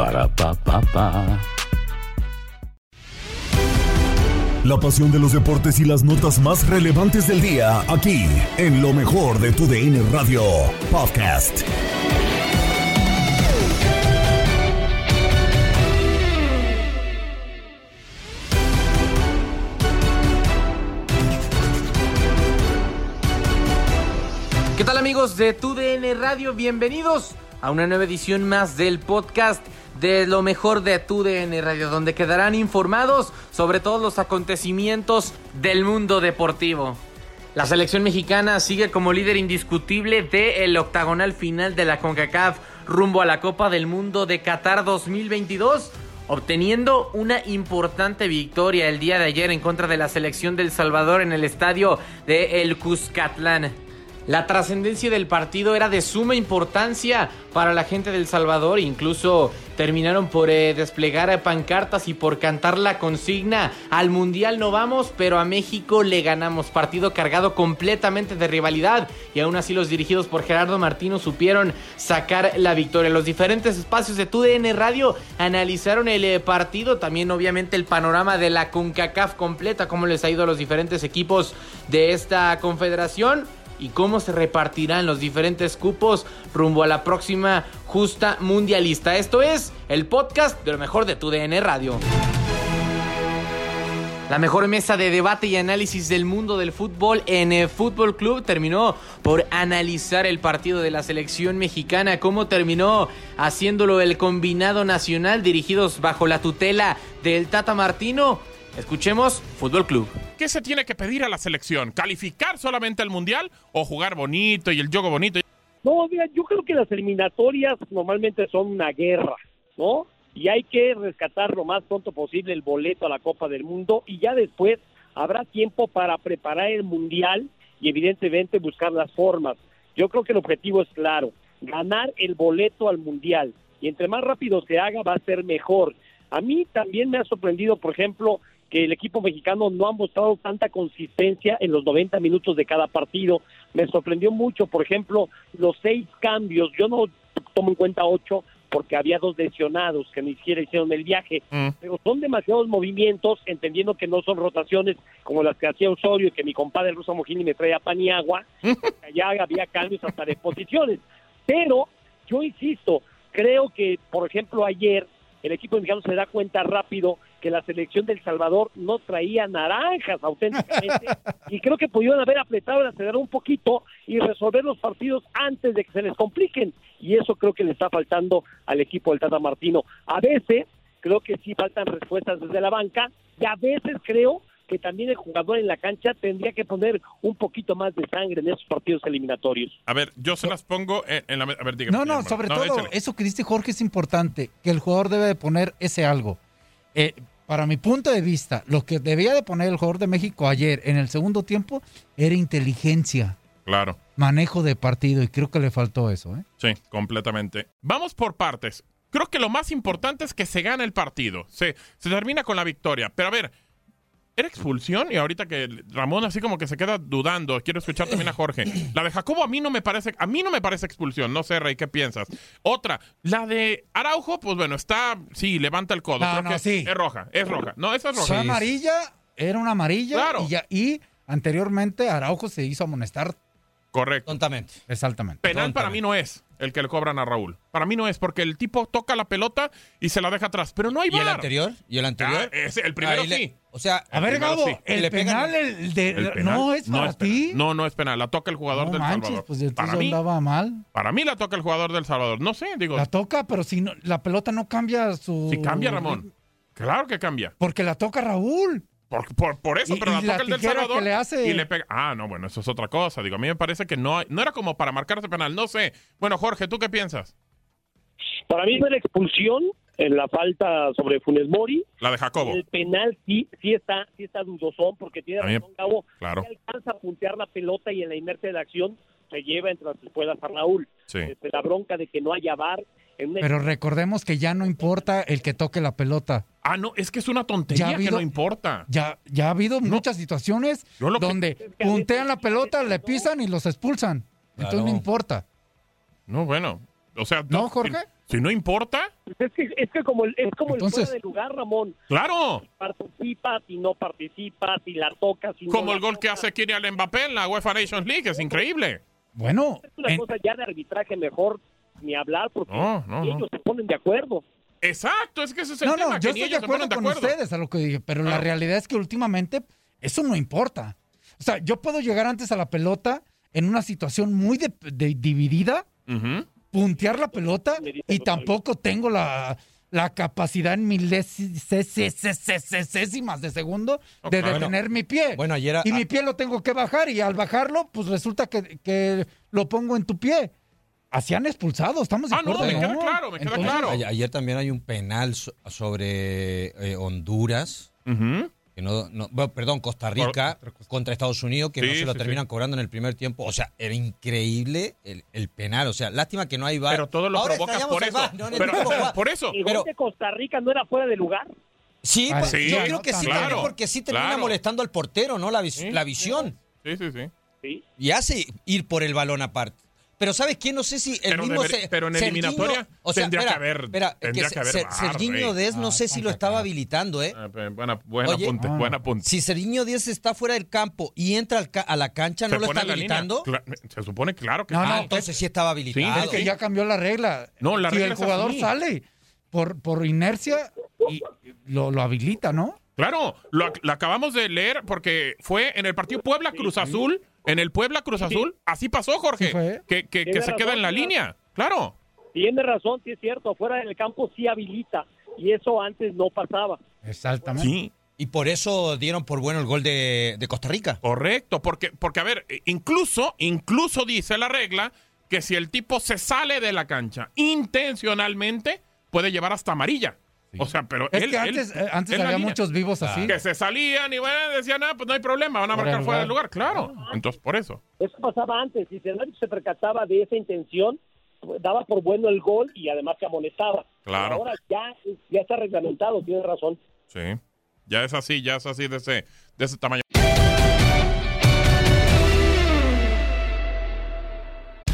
Para pa pa pa. La pasión de los deportes y las notas más relevantes del día, aquí, en lo mejor de tu DN Radio Podcast. ¿Qué tal amigos de TUDN Radio? Bienvenidos a una nueva edición más del podcast de lo mejor de TUDN Radio, donde quedarán informados sobre todos los acontecimientos del mundo deportivo. La selección mexicana sigue como líder indiscutible del octagonal final de la CONCACAF rumbo a la Copa del Mundo de Qatar 2022 obteniendo una importante victoria el día de ayer en contra de la selección del Salvador en el estadio de El Cuscatlán. La trascendencia del partido era de suma importancia para la gente del Salvador, incluso terminaron por eh, desplegar pancartas y por cantar la consigna. Al Mundial no vamos, pero a México le ganamos. Partido cargado completamente de rivalidad. Y aún así los dirigidos por Gerardo Martino supieron sacar la victoria. Los diferentes espacios de TUDN Radio analizaron el eh, partido, también obviamente el panorama de la CONCACAF completa, cómo les ha ido a los diferentes equipos de esta confederación y cómo se repartirán los diferentes cupos rumbo a la próxima justa mundialista. Esto es el podcast de lo mejor de tu DN Radio. La mejor mesa de debate y análisis del mundo del fútbol en el Fútbol Club terminó por analizar el partido de la selección mexicana, cómo terminó haciéndolo el combinado nacional dirigidos bajo la tutela del Tata Martino. Escuchemos Fútbol Club. ¿Qué se tiene que pedir a la selección? ¿Calificar solamente al Mundial o jugar bonito y el juego bonito? No, mira, yo creo que las eliminatorias normalmente son una guerra, ¿no? Y hay que rescatar lo más pronto posible el boleto a la Copa del Mundo y ya después habrá tiempo para preparar el Mundial y evidentemente buscar las formas. Yo creo que el objetivo es claro, ganar el boleto al Mundial y entre más rápido se haga va a ser mejor. A mí también me ha sorprendido, por ejemplo, que el equipo mexicano no ha mostrado tanta consistencia en los 90 minutos de cada partido. Me sorprendió mucho, por ejemplo, los seis cambios. Yo no tomo en cuenta ocho porque había dos lesionados que ni siquiera hicieron el viaje, pero son demasiados movimientos, entendiendo que no son rotaciones como las que hacía Osorio y que mi compadre Russo Mojini me traía pan y agua, allá había cambios hasta de posiciones. Pero yo insisto, creo que, por ejemplo, ayer el equipo mexicano se da cuenta rápido que la selección del Salvador no traía naranjas auténticamente y creo que pudieron haber apretado el acelerador un poquito y resolver los partidos antes de que se les compliquen y eso creo que le está faltando al equipo del Tata Martino. A veces creo que sí faltan respuestas desde la banca y a veces creo que también el jugador en la cancha tendría que poner un poquito más de sangre en esos partidos eliminatorios. A ver, yo se las pongo en, en la... A ver, dígame. No, no, dígame. sobre No, todo échale. eso que dice Jorge es importante, que el jugador debe de poner ese algo. Eh, para mi punto de vista, lo que debía de poner el jugador de México ayer en el segundo tiempo era inteligencia, Claro. manejo de partido y creo que le faltó eso. ¿eh? Sí, completamente. Vamos por partes. Creo que lo más importante es que se gane el partido. Se, se termina con la victoria. Pero a ver, ¿era expulsión? Y ahorita que Ramón así como que se queda dudando, quiero escuchar también a Jorge. La de Jacobo a mí no me parece, a mí no me parece expulsión. No sé, Rey, ¿qué piensas? Otra, la de Araujo, pues bueno, está, sí, levanta el codo. No, Creo no, que sí. Es roja, es roja. No, esa es roja. Fue amarilla, era una amarilla. Claro. Y, ya- y anteriormente Araujo se hizo amonestar Correcto. Tontamente. exactamente. Penal para mí no es el que le cobran a Raúl. Para mí no es, porque el tipo toca la pelota y se la deja atrás. Pero no hay ¿Y el anterior? ¿Y el anterior? Ah, ese, el primero le- sí. O sea, A ver, Gabo, sí. el penal, el de, El penal no es para penal. ti. No, no es penal. La toca el jugador No del manches, Salvador. pues para, mí, andaba mal. para mí la toca el jugador del Salvador. No sé, digo, La toca, pero si no, la pelota no cambia su. si cambia Ramón. Claro que cambia. Porque la toca Raúl. Por, por, por eso, Y- pero la y la toca el del Salvador que le hace- y le pega. Ah, no, bueno, eso es otra cosa. Digo, a mí me parece que no, hay- no era como para marcarse penal. No sé. Bueno, Jorge, ¿tú qué piensas? Para mí no era expulsión en la falta sobre Funes Mori. La de Jacobo. El penal sí, sí está, sí está dudosón porque tiene A mí- razón Gabo. claro. Sí alcanza a puntear la pelota y en la inercia de la acción se lleva entre las espuelas a Raúl. Sí. Este, la bronca de que no haya VAR en Pero recordemos que ya no importa el que toque la pelota. Ah, no, es que es una Ya tontería ha que habido- no importa. Ya, ya ha habido muchas situaciones lo que- donde puntean la pelota, le pisan y los expulsan. Entonces Claro. no importa. No, bueno. O sea, ¿No, Jorge? Si, si no importa, Es que, es que como el, es como el Entonces- fuera de lugar, Ramón. claro. Participa, si no participa, si la toca, si no Como la el gol que toca. hace Kylian Mbappé en la UEFA Nations League, es increíble. Bueno, Es una en- cosa ya de arbitraje mejor ni hablar porque No, no, ellos no. se ponen de acuerdo. Exacto, es que ese es el no, tema, no, que yo estoy de acuerdo con de acuerdo. ustedes a lo que dije, pero la realidad es que últimamente eso no importa. O sea, yo puedo llegar antes a la pelota en una situación muy de- de- dividida, puntear la pelota y tampoco tengo la, la capacidad en milésimas de segundo de detener mi pie. Bueno, ayer a- y mi pie lo tengo que bajar y al bajarlo, pues resulta que, que lo pongo en tu pie. Así han expulsado, estamos de Ah, no, me queda claro, me queda claro. a- ayer también hay un penal so- sobre eh, Honduras. Ujú. Que no, no- bueno, perdón, Costa Rica contra Estados Unidos, que no Sí, se lo sí, terminan sí. cobrando en el primer tiempo. O sea, era increíble el, el penal. O sea, lástima que no hay VAR. Pero todo lo Ahora provocas extrañamos por el eso. VAR, ¿no? En el Pero- por eso. El Pero- gol de Costa Rica no era fuera de lugar. Sí, Ah, pues, sí, yo creo que sí, también porque sí termina Claro. molestando al portero, ¿no? La, vis- Sí. la visión. Sí, sí, sí. ¿sí? Y hace ir por el balón aparte. Pero ¿sabes qué? No sé si el Pero mismo... deber- Se- pero en Serginho- eliminatoria tendría que haber- Espera, tendría que que haber Se- VAR, Serginho. Dez no Ah, sé si lo estaba habilitando, ¿eh? Ah, Buena, buen Oye, apunte, ah. buen apunte. Si Serginho Díaz está fuera del campo y entra al ca- a la cancha, ¿no lo está línea. habilitando? Cla- Se supone claro que No, sí. no, Ah, entonces sí estaba habilitado. Sí, Es que ya cambió la regla. No, la si regla el jugador así. sale por, por inercia y lo, lo habilita, ¿no? Claro, lo acabamos de leer porque fue en el partido Puebla Cruz Azul, en el Puebla Cruz Azul, así pasó, Jorge, Sí fue. que, que- se queda en la línea. Claro. Tiene razón, sí es cierto. Fuera del campo sí habilita. Y eso antes no pasaba. Exactamente. Sí, Y por eso dieron por bueno el gol de, de Costa Rica. correcto, porque, porque a ver, eh, incluso, incluso dice la regla que si el tipo se sale de la cancha intencionalmente, puede llevar hasta amarilla. O sea, pero Es él- que él- antes, eh, antes había muchos vivos así. Que se salían y bueno, decían, ah, pues no hay problema, van a marcar fuera del lugar. Claro, entonces por eso. Eso pasaba antes. Si el árbitro se percataba de esa intención, pues, daba por bueno el gol y además se amonestaba. Claro. Ahora ya, ya está reglamentado, tiene razón. Sí. Ya es así, ya es así de ese, de ese tamaño.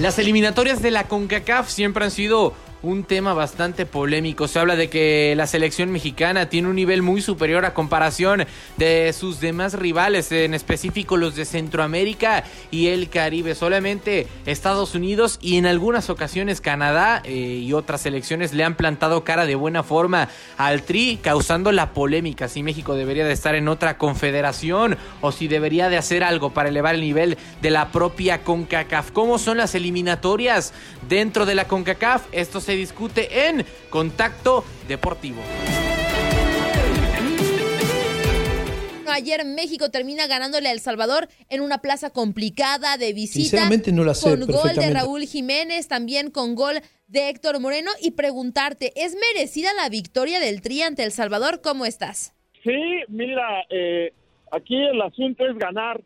Las eliminatorias de la CONCACAF siempre han sido un tema bastante polémico. Se habla de que la selección mexicana tiene un nivel muy superior a comparación de sus demás rivales, en específico los de Centroamérica y el Caribe. Solamente Estados Unidos y en algunas ocasiones Canadá eh, y otras selecciones le han plantado cara de buena forma al Tri, causando la polémica si México debería de estar en otra confederación o si debería de hacer algo para elevar el nivel de la propia CONCACAF. ¿Cómo son las eliminatorias dentro de la CONCACAF? Esto se discute en Contacto Deportivo. Ayer México termina ganándole a El Salvador en una plaza complicada de visita. Sinceramente no la sé Con gol de. Raúl Jiménez, también con gol de Héctor Moreno. Y preguntarte, ¿es merecida la victoria del Tri ante El Salvador? ¿Cómo estás? Sí, mira, eh, aquí el asunto es ganar,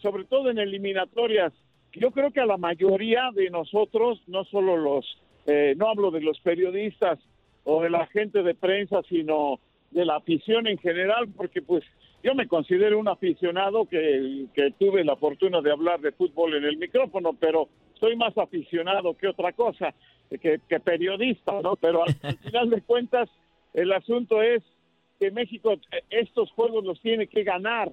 sobre todo en eliminatorias. Yo creo que a la mayoría de nosotros, no solo los, eh, no hablo de los periodistas o de la gente de prensa, sino de la afición en general, porque pues yo me considero un aficionado que, que tuve la fortuna de hablar de fútbol en el micrófono, pero soy más aficionado que otra cosa, que, que periodista, ¿no? Pero al, al final de cuentas, el asunto es que México eh, estos juegos los tiene que ganar,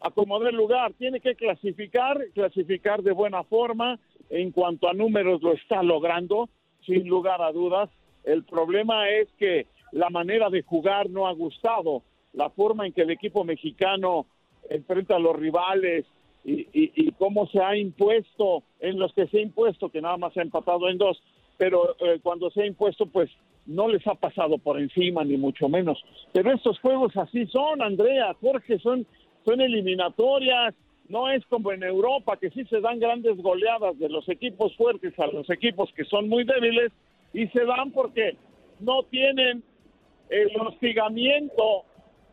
acomodar lugar, tiene que clasificar, clasificar de buena forma, en cuanto a números lo está logrando, sin lugar a dudas. El problema es que la manera de jugar no ha gustado, la forma en que el equipo mexicano enfrenta a los rivales y, y- cómo se ha impuesto, en los que se ha impuesto, que nada más se ha empatado en dos, pero eh, cuando se ha impuesto, pues no les ha pasado por encima, ni mucho menos. Pero estos juegos así son, Andrea, Jorge, son, son eliminatorias, no es como en Europa, que sí se dan grandes goleadas de los equipos fuertes a los equipos que son muy débiles, y se dan porque no tienen el hostigamiento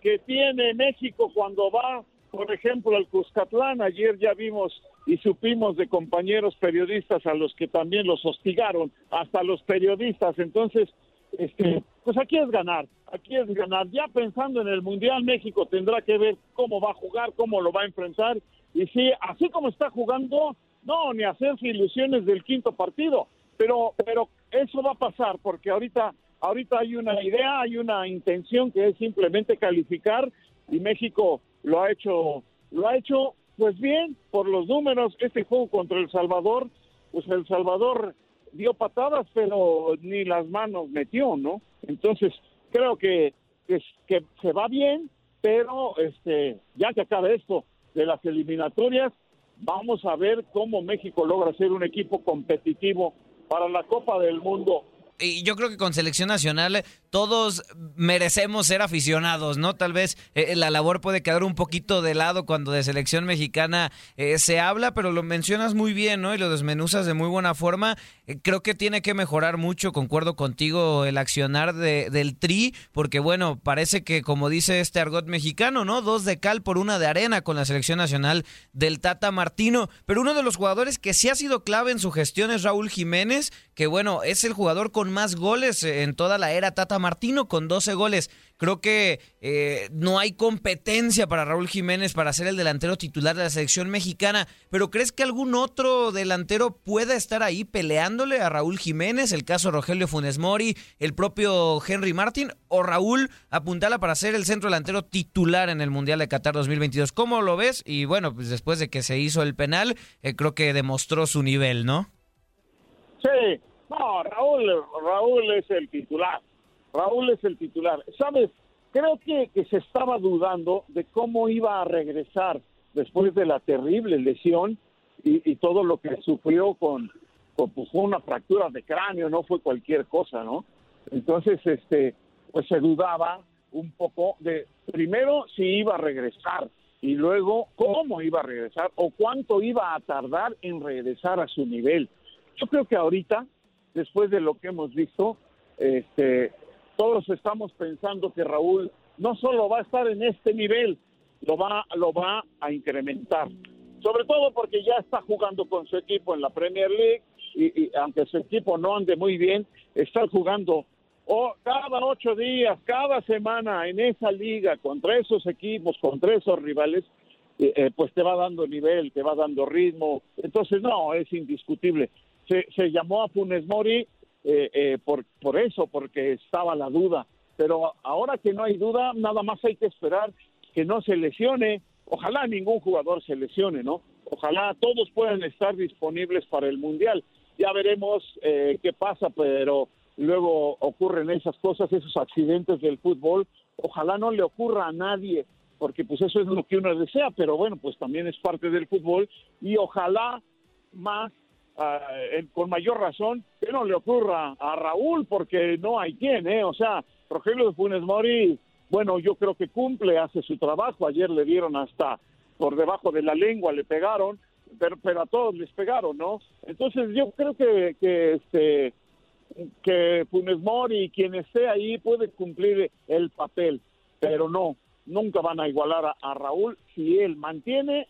que tiene México cuando va, por ejemplo, al Cuscatlán. Ayer ya vimos y supimos de compañeros periodistas a los que también los hostigaron, hasta los periodistas. Entonces, este, pues aquí es ganar, aquí es ganar. Ya pensando en el Mundial, México tendrá que ver cómo va a jugar, cómo lo va a enfrentar. Y sí, así como está jugando, no, ni hacerse ilusiones del quinto partido. Pero, pero eso va a pasar porque ahorita, ahorita hay una idea, hay una intención que es simplemente calificar y México lo ha hecho, lo ha hecho pues bien por los números. Este juego contra El Salvador, pues El Salvador dio patadas, pero ni las manos metió, ¿no? Entonces creo que, que, que se va bien, pero este, ya que acabe esto de las eliminatorias, vamos a ver cómo México logra ser un equipo competitivo para la Copa del Mundo. Y yo creo que con selección nacional todos merecemos ser aficionados, ¿no? Tal vez eh, la labor puede quedar un poquito de lado cuando de selección mexicana eh, se habla, pero lo mencionas muy bien, ¿no? Y lo desmenuzas de muy buena forma. Eh, creo que tiene que mejorar mucho, concuerdo contigo, el accionar de- del tri, porque bueno, parece que como dice este argot mexicano, ¿no? Dos de cal por una de arena con la selección nacional del Tata Martino, pero uno de los jugadores que sí ha sido clave en su gestión es Raúl Jiménez, que bueno, es el jugador con más goles en toda la era Tata Martino, con 12 goles. Creo que eh, no hay competencia para Raúl Jiménez para ser el delantero titular de la selección mexicana, pero ¿crees que algún otro delantero pueda estar ahí peleándole a Raúl Jiménez? El caso Rogelio Funes Mori, el propio Henry Martin, o Raúl apuntala para ser el centro delantero titular en el Mundial de Qatar 2022. ¿Cómo lo ves? Y bueno, pues después de que se hizo el penal, eh, creo que demostró su nivel, ¿no? Sí, no, Raúl, Raúl es el titular. Raúl es el titular. ¿Sabes? Creo que, que se estaba dudando de cómo iba a regresar después de la terrible lesión y, todo lo que sufrió con, con pues, una fractura de cráneo, no fue cualquier cosa, ¿no? Entonces, este, pues se dudaba un poco de, primero, si iba a regresar y luego cómo iba a regresar o cuánto iba a tardar en regresar a su nivel. Yo creo que ahorita, después de lo que hemos visto, este, todos estamos pensando que Raúl no solo va a estar en este nivel, lo va, lo va a incrementar. Sobre todo porque ya está jugando con su equipo en la Premier League y, aunque su equipo no ande muy bien, está jugando o cada ocho días, cada semana en esa liga contra esos equipos, contra esos rivales, eh, eh, pues te va dando nivel, te va dando ritmo. Entonces, no, es indiscutible. Se, se llamó a Funes Mori eh, eh, por, por eso, porque estaba la duda. Pero ahora que no hay duda, nada más hay que esperar que no se lesione. Ojalá ningún jugador se lesione, ¿no? Ojalá todos puedan estar disponibles para el Mundial. Ya veremos eh, qué pasa, pero luego ocurren esas cosas, esos accidentes del fútbol. Ojalá no le ocurra a nadie, porque pues eso es lo que uno desea, pero bueno, pues también es parte del fútbol y ojalá más, en- con mayor razón, que no le ocurra a Raúl, porque no hay quien, ¿eh? O sea, Rogelio de Funes Mori, bueno, yo creo que cumple, hace su trabajo. Ayer le dieron hasta por debajo de la lengua, le pegaron, pero, pero a todos les pegaron, ¿no? Entonces yo creo que, que este que Funes Mori, quien esté ahí, puede cumplir el papel, pero no, nunca van a igualar a Raúl si él mantiene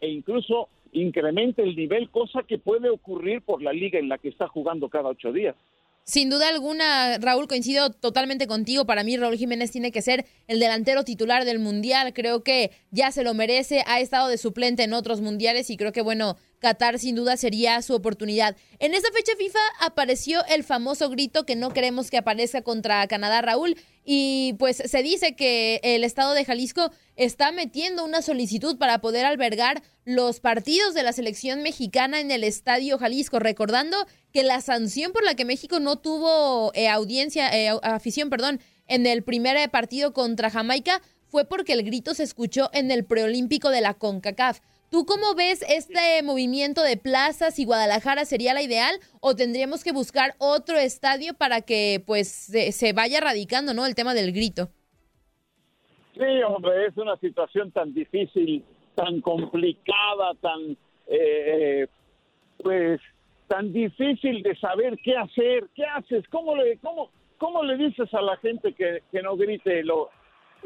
e incluso incrementa el nivel, cosa que puede ocurrir por la liga en la que está jugando cada ocho días. Sin duda alguna, Raúl, coincido totalmente contigo. Para mí, Raúl Jiménez tiene que ser el delantero titular del Mundial. Creo que ya se lo merece. Ha estado de suplente en otros mundiales y creo que, bueno, Qatar sin duda sería su oportunidad. En esta fecha FIFA apareció el famoso grito que no queremos que aparezca contra Canadá, Raúl. Y pues se dice que el estado de Jalisco está metiendo una solicitud para poder albergar los partidos de la selección mexicana en el Estadio Jalisco, recordando que la sanción por la que México no tuvo eh, audiencia, eh, afición, perdón, en el primer eh, partido contra Jamaica fue porque el grito se escuchó en el preolímpico de la CONCACAF. ¿Tú cómo ves este movimiento de plazas y Guadalajara sería la ideal o tendríamos que buscar otro estadio para que pues se, vaya radicando, ¿no? El tema del grito. Sí, hombre, es una situación tan difícil, tan complicada, tan, eh, pues, tan difícil de saber qué hacer, qué haces, cómo le, cómo, cómo le dices a la gente que, que no grite lo-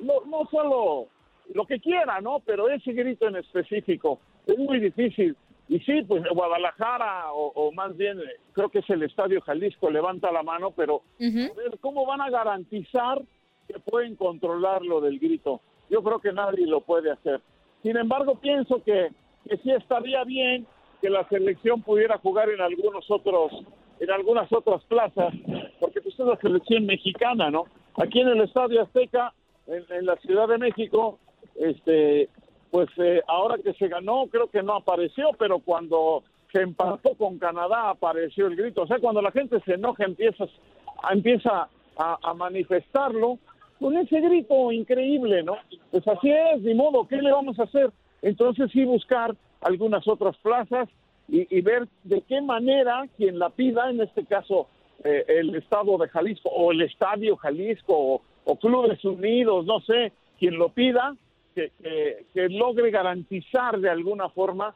no solo lo que quiera, ¿no? Pero ese grito en específico es muy difícil. Y sí, pues Guadalajara, o, o más bien, eh, creo que es el Estadio Jalisco, levanta la mano, pero a ver, ¿cómo van a garantizar que pueden controlar lo del grito? Yo creo que nadie lo puede hacer. Sin embargo, pienso que, que sí estaría bien que la selección pudiera jugar en algunos otros, en algunas otras plazas, porque pues es la selección mexicana, ¿no? Aquí en el Estadio Azteca, en, en la Ciudad de México, este, pues eh, ahora que se ganó, creo que no apareció, pero cuando se empató con Canadá apareció el grito. O sea, cuando la gente se enoja, empieza, empieza a, manifestarlo con ese grito increíble, ¿no? Pues así es, ni modo, ¿qué le vamos a hacer? Entonces sí buscar algunas otras plazas y, y ver de qué manera quien la pida, en este caso eh, el Estado de Jalisco o el Estadio Jalisco o, o Clubes Unidos, no sé, quien lo pida, que, que- que logre garantizar de alguna forma,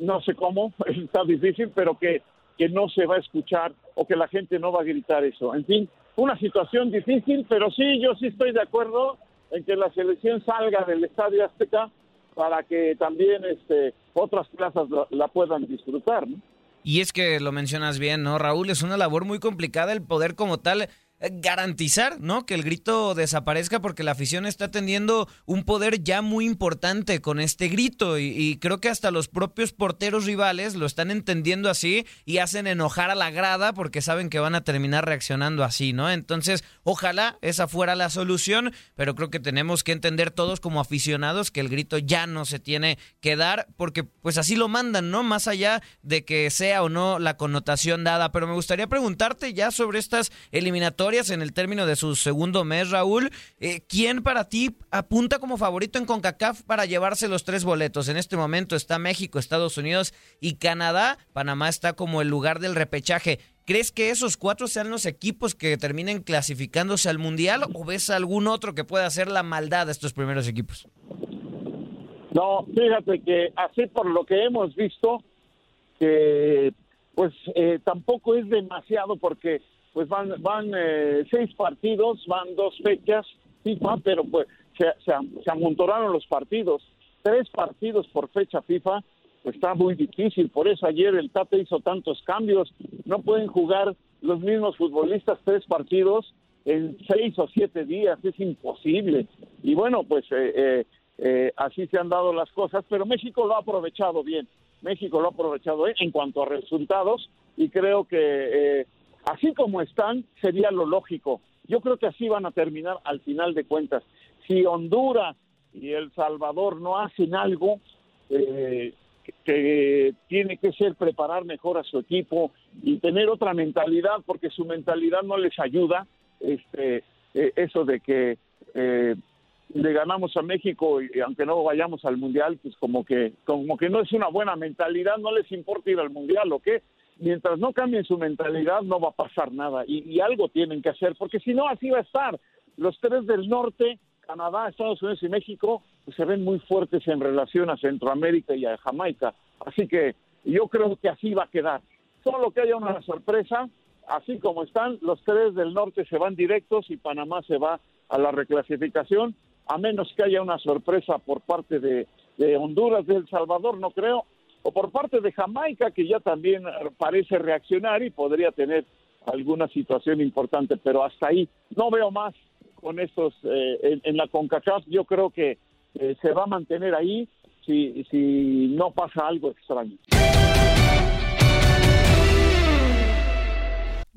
no sé cómo, está difícil, pero que, que no se va a escuchar o que la gente no va a gritar eso. En fin, una situación difícil, pero sí, yo sí estoy de acuerdo en que la selección salga del Estadio Azteca para que también este, otras plazas la, la puedan disfrutar. ¿no? Y es que lo mencionas bien, ¿no, Raúl? Es una labor muy complicada el poder como tal garantizar, ¿no? Que el grito desaparezca porque la afición está teniendo un poder ya muy importante con este grito y, y creo que hasta los propios porteros rivales lo están entendiendo así y hacen enojar a la grada porque saben que van a terminar reaccionando así, ¿no? Entonces, ojalá esa fuera la solución, pero creo que tenemos que entender todos como aficionados que el grito ya no se tiene que dar porque pues así lo mandan, ¿no? Más allá de que sea o no la connotación dada, pero me gustaría preguntarte ya sobre estas eliminatorias en el término de su segundo mes, Raúl, eh, ¿quién para ti apunta como favorito en CONCACAF para llevarse los tres boletos? En este momento está México, Estados Unidos y Canadá, Panamá está como el lugar del repechaje. ¿Crees que esos cuatro sean los equipos que terminen clasificándose al Mundial o ves algún otro que pueda hacer la maldad de estos primeros equipos? No, fíjate que así por lo que hemos visto, que pues eh, tampoco es demasiado porque pues van van eh, seis partidos, van dos fechas FIFA, pero pues se, se, se amontonaron los partidos, tres partidos por fecha FIFA, pues está muy difícil, por eso ayer el Tate hizo tantos cambios, no pueden jugar los mismos futbolistas tres partidos en seis o siete días, es imposible. Y bueno, pues eh, eh, eh, así se han dado las cosas, pero México lo ha aprovechado bien. México lo ha aprovechado bien en cuanto a resultados y creo que eh, así como están, sería lo lógico. Yo creo que así van a terminar al final de cuentas. Si Honduras y El Salvador no hacen algo, eh, que tiene que ser preparar mejor a su equipo y tener otra mentalidad, porque su mentalidad no les ayuda. Este, eh, eso de que eh, le ganamos a México y aunque no vayamos al mundial, pues como que como que no es una buena mentalidad, no les importa ir al mundial, ¿o qué? Mientras no cambien su mentalidad no va a pasar nada y, algo tienen que hacer, porque si no así va a estar. Los tres del norte, Canadá, Estados Unidos y México, pues, se ven muy fuertes en relación a Centroamérica y a Jamaica, así que yo creo que así va a quedar. Solo que haya una sorpresa, así como están, los tres del norte se van directos y Panamá se va a la reclasificación, a menos que haya una sorpresa por parte de, de Honduras, de El Salvador, no creo, o por parte de Jamaica, que ya también parece reaccionar y podría tener alguna situación importante, pero hasta ahí no veo más con estos eh, en, en, la CONCACAF. Yo creo que eh, se va a mantener ahí si, si no pasa algo extraño.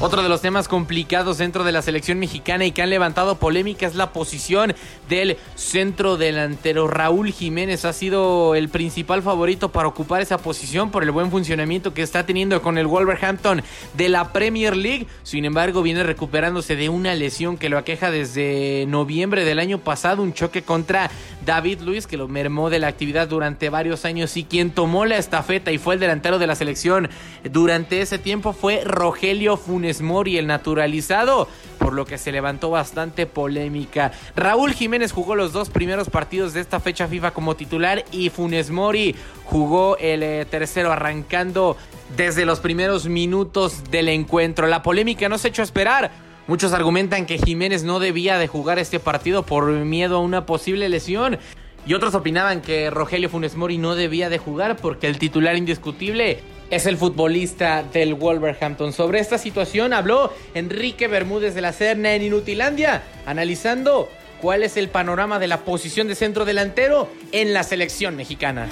Otro de los temas complicados dentro de la selección mexicana y que han levantado polémica es la posición del centro delantero. Raúl Jiménez ha sido el principal favorito para ocupar esa posición por el buen funcionamiento que está teniendo con el Wolverhampton de la Premier League. Sin embargo, viene recuperándose de una lesión que lo aqueja desde noviembre del año pasado, un choque contra David Luis que lo mermó de la actividad durante varios años y quien tomó la estafeta y fue el delantero de la selección durante ese tiempo fue Rogelio Funes Mori, el naturalizado, por lo que se levantó bastante polémica. Raúl Jiménez jugó los dos primeros partidos de esta fecha FIFA como titular y Funes Mori jugó el eh, tercero arrancando desde los primeros minutos del encuentro. La polémica no se echó a esperar. Muchos argumentan que Jiménez no debía de jugar este partido por miedo a una posible lesión. Y otros opinaban que Rogelio Funes Mori no debía de jugar porque el titular indiscutible es el futbolista del Wolverhampton. Sobre esta situación habló Enrique Bermúdez de la Serna en Inutilandia, analizando cuál es el panorama de la posición de centro delantero en la selección mexicana.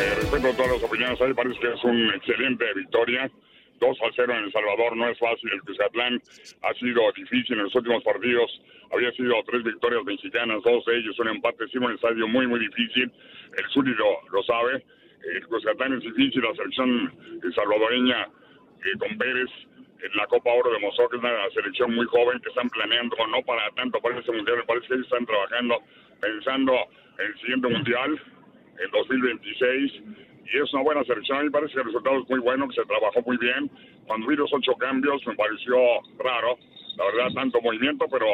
Eh, todas las opiniones, parece que es una excelente victoria. 2 a 0 en El Salvador no es fácil. El Cuscatlán ha sido difícil en los últimos partidos. Había sido tres victorias mexicanas, dos de ellos un empate. Sí, un estadio muy, muy difícil. El Zuli lo, sabe. El Cuscatlán es difícil. La selección salvadoreña eh, con Pérez en la Copa Oro demostró que es una selección muy joven que están planeando, no para tanto para ese mundial, parece que ellos están trabajando pensando en el siguiente mundial, en 2026 y es una buena selección. Me parece que el resultado es muy bueno, que se trabajó muy bien. Cuando vi los ocho cambios me pareció raro, la verdad, tanto movimiento, pero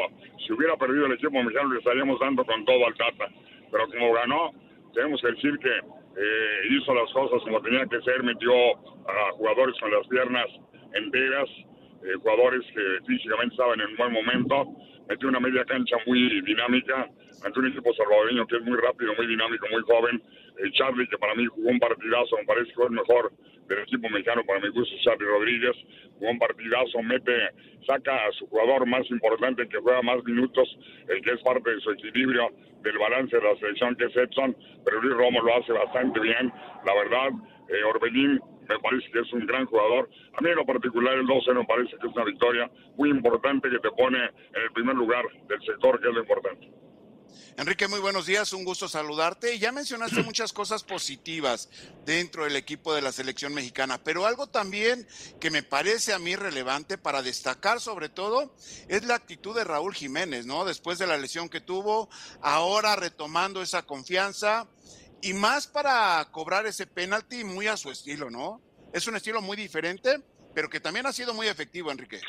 si hubiera perdido el equipo mexicano le estaríamos dando con todo al Tata. Pero como ganó, tenemos que decir que eh, hizo las cosas como tenía que ser, metió a jugadores con las piernas enteras, eh, jugadores que físicamente estaban en un buen momento, metió una media cancha muy dinámica ante un equipo salvadoreño que es muy rápido, muy dinámico, muy joven. Eh, Charlie, que para mí jugó un partidazo, me parece que fue el mejor del equipo mexicano, para mi gusto, Charlie Rodríguez, jugó un partidazo, mete, saca a su jugador más importante que juega más minutos, el que es parte de su equilibrio, del balance de la selección que es Edson, pero Luis Romo lo hace bastante bien, la verdad, eh, Orbelín me parece que es un gran jugador. A mí en lo particular el 12 me parece que es una victoria muy importante que te pone en el primer lugar del sector, que es lo importante. Enrique, muy buenos días, un gusto saludarte. Ya mencionaste muchas cosas positivas dentro del equipo de la selección mexicana, pero algo también que me parece a mí relevante para destacar sobre todo es la actitud de Raúl Jiménez, ¿no? Después de la lesión que tuvo, ahora retomando esa confianza y más para cobrar ese penalti muy a su estilo, ¿no? Es un estilo muy diferente, pero que también ha sido muy efectivo, Enrique.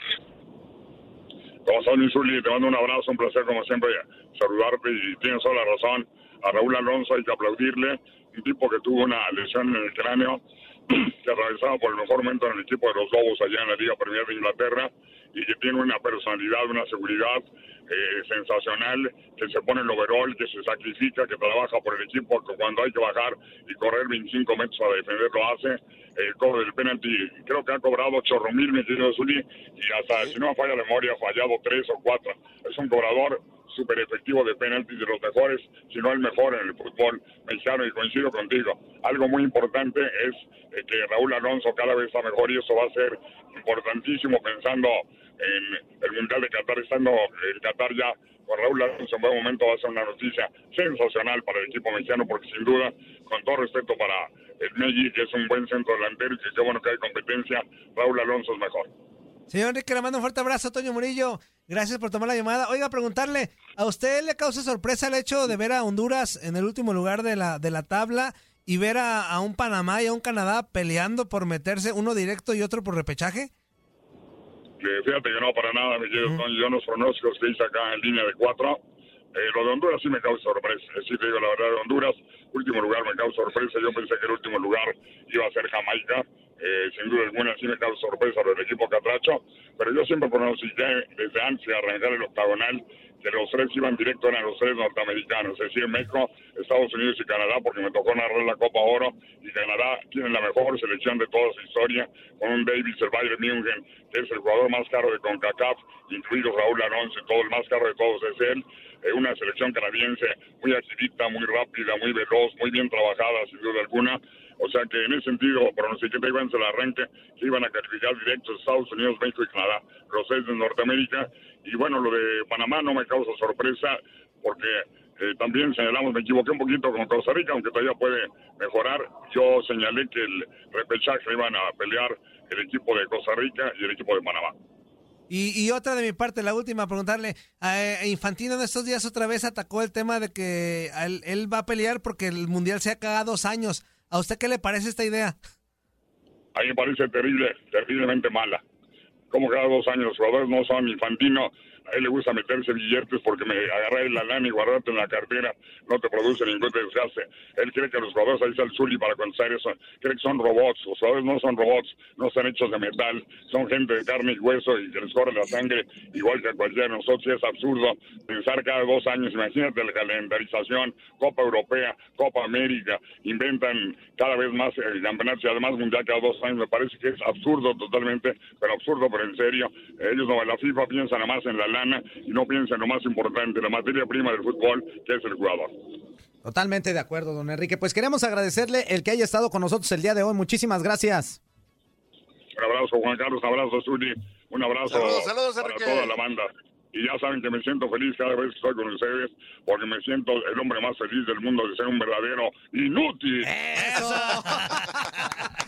Como son, te mando un abrazo, un placer como siempre saludarte y tienes toda la razón. A Raúl Alonso hay que aplaudirle, un tipo que tuvo una lesión en el cráneo, que atravesaba por el mejor momento en el equipo de los Lobos allá en la Liga Premier de Inglaterra y que tiene una personalidad, una seguridad eh, sensacional, que se pone el overall, que se sacrifica, que trabaja por el equipo, que cuando hay que bajar y correr 25 metros a defender lo hace. El cobro del penalti, creo que ha cobrado chorro mil metidos Zuli y hasta, si no falla la memoria, ha fallado tres o cuatro. Es un cobrador súper efectivo de penaltis, de los mejores, si no el mejor en el fútbol mexicano, y coincido contigo. Algo muy importante es eh, que Raúl Alonso cada vez está mejor y eso va a ser importantísimo pensando en el Mundial de Qatar, estando el Qatar ya con Raúl Alonso en buen momento va a ser una noticia sensacional para el equipo mexicano porque sin duda, con todo respeto para el Meji, que es un buen centro delantero y que qué bueno que hay competencia, Raúl Alonso es mejor. Señor Enrique, le mando un fuerte abrazo, Toño Murillo. Gracias por tomar la llamada. Oiga, preguntarle, ¿a usted le causa sorpresa el hecho de ver a Honduras en el último lugar de la, de la tabla y ver a, un Panamá y a un Canadá peleando por meterse uno directo y otro por repechaje? fíjate que no, para nada, mi querido Toño. Yo los pronósticos que hice acá en línea de cuatro, eh, lo de Honduras sí me causa sorpresa. Sí te digo la verdad de Honduras, último lugar me causa sorpresa. Yo pensé que el último lugar iba a ser Jamaica. Eh, sin duda alguna sí me causa sorpresa lo del equipo Catracho, pero yo siempre pronostiqué desde antes de arrancar el octagonal que los tres iban directo eran los tres norteamericanos, es decir, México, Estados Unidos y Canadá, porque me tocó narrar la Copa Oro. Y Canadá tiene la mejor selección de toda su historia, con un Davis, el Bayern München, que es el jugador más caro de CONCACAF, incluido Raúl Alonso, todo el más caro de todos es él, eh, una selección canadiense muy activista, muy rápida, muy veloz, muy bien trabajada, sin duda alguna, o sea que en ese sentido, pronostiqué que iban el arranque, que iban a calificar directos Estados Unidos, México y Canadá, los seis de Norteamérica. Y bueno, lo de Panamá no me causa sorpresa porque eh, también señalamos, me equivoqué un poquito con Costa Rica, aunque todavía puede mejorar. Yo señalé que el repechaje iban a pelear el equipo de Costa Rica y el equipo de Panamá. Y, otra de mi parte, la última, preguntarle, a Infantino en estos días otra vez atacó el tema de que él, él va a pelear porque el Mundial se ha cagado dos años. ¿A usted qué le parece esta idea? A mí me parece terrible, terriblemente mala. Como cada dos años los jugadores no son infantino, a él le gusta meterse billetes porque me agarré la lana y guardarte en la cartera no te produce ningún desgaste. Él cree que los jugadores ahí está el Zuli para contestar eso. Cree que son robots. Los jugadores no son robots, no están hechos de metal. Son gente de carne y hueso y que les corre la sangre igual que a cualquiera de nosotros. Y es absurdo pensar cada dos años. Imagínate la calendarización, Copa Europea, Copa América. Inventan cada vez más el campeonato y además mundial cada dos años. Me parece que es absurdo totalmente, pero absurdo, pero en serio. Ellos no, la FIFA piensa nada más en la y no piensa en lo más importante, la materia prima del fútbol, que es el jugador. Totalmente de acuerdo, don Enrique. Pues queremos agradecerle el que haya estado con nosotros el día de hoy. Muchísimas gracias. Un abrazo, Juan Carlos. Un abrazo, Zuli. Un abrazo saludos, para toda la banda. Y ya saben que me siento feliz cada vez que estoy con ustedes, porque me siento el hombre más feliz del mundo de ser un verdadero inútil. ¡Eso!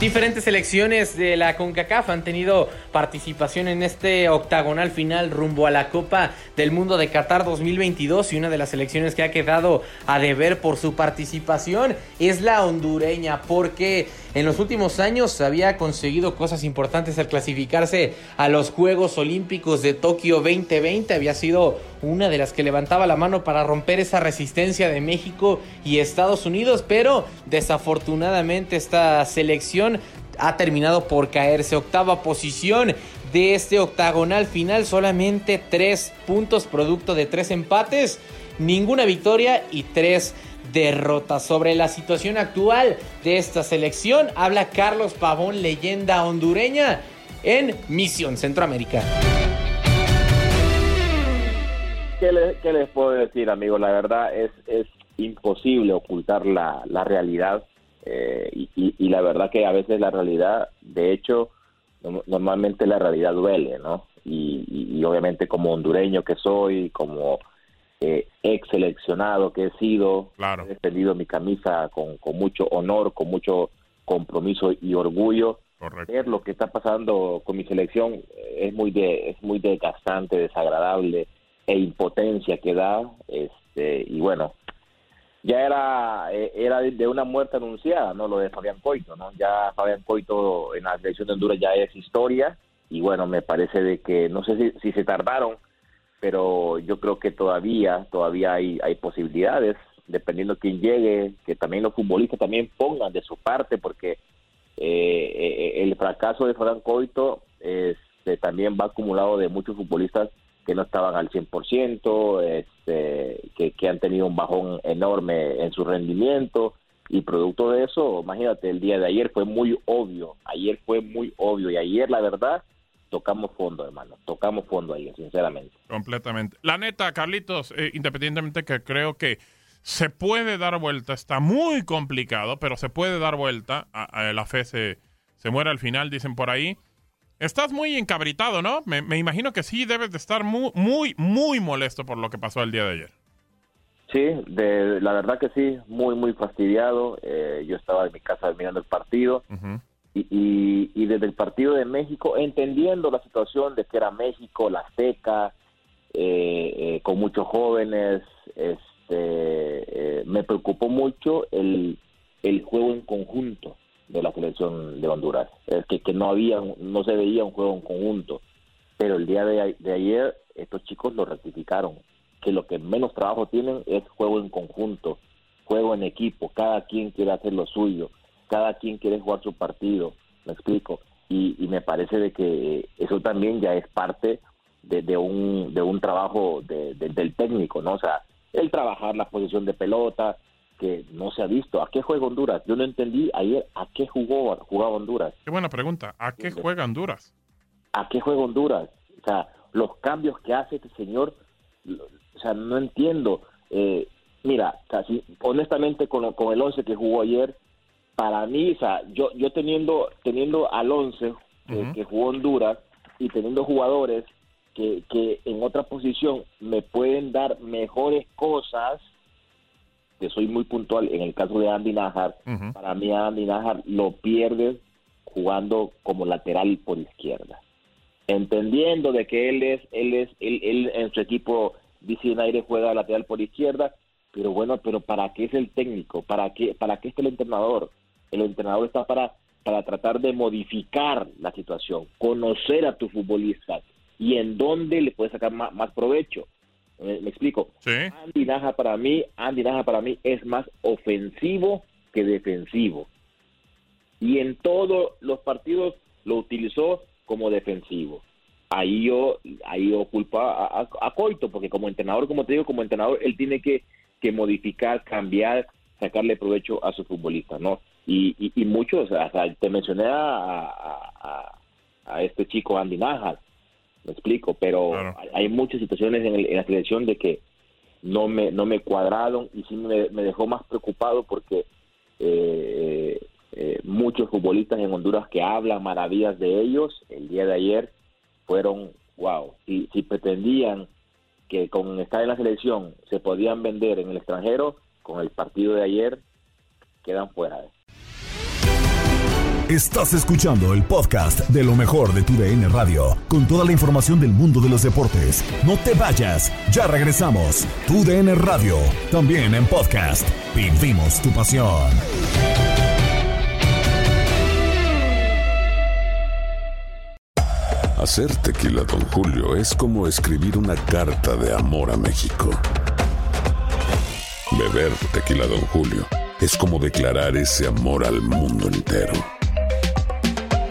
Diferentes selecciones de la CONCACAF han tenido participación en este octagonal final rumbo a la Copa del Mundo de Qatar 2022 y una de las selecciones que ha quedado a deber por su participación es la hondureña porque en los últimos años había conseguido cosas importantes al clasificarse a los Juegos Olímpicos de Tokio 2020, había sido una de las que levantaba la mano para romper esa resistencia de México y Estados Unidos, pero desafortunadamente esta selección ha terminado por caerse. Octava posición de este octagonal final, solamente tres puntos producto de tres empates, ninguna victoria y tres derrotas. Sobre la situación actual de esta selección, habla Carlos Pavón, leyenda hondureña en Misión Centroamérica. ¿Qué, le- qué les puedo decir, amigo? La verdad es, es imposible ocultar la, la realidad eh, y, y- y la verdad que a veces la realidad, de hecho, no- normalmente la realidad duele, ¿no? Y, obviamente como hondureño que soy, como eh, ex seleccionado que he sido, he defendido mi camisa con, con mucho honor, con mucho compromiso y orgullo. Ver lo que está pasando con mi selección es muy de, es muy desgastante, desagradable e impotencia que da, este y bueno, ya era eh, era de- una muerte anunciada, no lo de Fabián Coito, ¿no? Ya Fabián Coito en la selección de Honduras ya es historia y bueno, me parece de que no sé si, si se tardaron, pero yo creo que todavía todavía hay hay posibilidades dependiendo quién llegue, que también los futbolistas también pongan de su parte porque eh, eh, el fracaso de Fabián Coito este, también va acumulado de muchos futbolistas que no estaban al 100%, este, que, han tenido un bajón enorme en su rendimiento y producto de eso, imagínate, el día de ayer fue muy obvio, ayer fue muy obvio y ayer la verdad tocamos fondo, hermano, tocamos fondo ayer, sinceramente. Completamente. La neta, Carlitos, eh, independientemente que creo que se puede dar vuelta, está muy complicado, pero se puede dar vuelta. A la fe se, se muere al final, dicen por ahí. Estás muy encabritado, ¿no? Me, me imagino que sí debes de estar muy, muy, muy molesto por lo que pasó el día de ayer. Sí, de, la verdad que sí, muy, muy fastidiado. Eh, yo estaba en mi casa mirando el partido y, y, y desde el partido de México, entendiendo la situación de que era México, la Azteca, eh, eh, con muchos jóvenes, este, eh, me preocupó mucho el, el juego en conjunto de la selección de Honduras, es que, que no había, no se veía un juego en conjunto, pero el día de, ayer estos chicos lo rectificaron, que lo que menos trabajo tienen es juego en conjunto, juego en equipo, cada quien quiere hacer lo suyo, cada quien quiere jugar su partido, me explico, y, y me parece de que eso también ya es parte de, un, de un trabajo de- del técnico, ¿no? O sea, el trabajar la posición de pelota, que no se ha visto. ¿A qué juega Honduras? Yo no entendí ayer a qué jugó jugaba Honduras. Qué buena pregunta. ¿A qué juega Honduras? ¿A qué juega Honduras? O sea, los cambios que hace este señor, o sea, no entiendo. Eh, mira, o sea, si- honestamente con, con el 11 que jugó ayer, para mí, o sea, yo, yo teniendo, teniendo al 11 que, que jugó Honduras y teniendo jugadores que, que en otra posición me pueden dar mejores cosas, que soy muy puntual en el caso de Andy Najar, para mí Andy Najar lo pierdes jugando como lateral por izquierda. Entendiendo de que él es él es él, él en su equipo DC United juega lateral por izquierda pero bueno pero para qué es el técnico para qué para qué está el entrenador el entrenador está para para tratar de modificar la situación conocer a tus futbolistas y en dónde le puedes sacar más, más provecho Eh, me explico Andy Naja para mí Andy Naja para mí es más ofensivo que defensivo y en todos los partidos lo utilizó como defensivo. Ahí yo, ahí yo culpo a, a- a Coito, porque como entrenador, como te digo, como entrenador, él tiene que, que modificar, cambiar, sacarle provecho a sus futbolistas, ¿no? Y, y, y muchos, o sea, te mencioné a, a, a- a este chico Andy Najas, me explico, pero hay, hay muchas situaciones en, el- en la selección de que no me, no me cuadraron y sí me, me dejó más preocupado porque eh, eh, muchos futbolistas en Honduras que hablan maravillas de ellos el día de ayer fueron wow si, si pretendían que con estar en la selección se podían vender en el extranjero con el partido de ayer quedan fuera Estás escuchando el podcast de lo mejor de tu DN Radio, con toda la información del mundo de los deportes. No te vayas, ya regresamos. Tu DN Radio, también en podcast. Vivimos tu pasión. Hacer tequila, Don Julio, es como escribir una carta de amor a México. Beber tequila, Don Julio, es como declarar ese amor al mundo entero.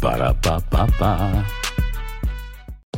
Para pa pa pa.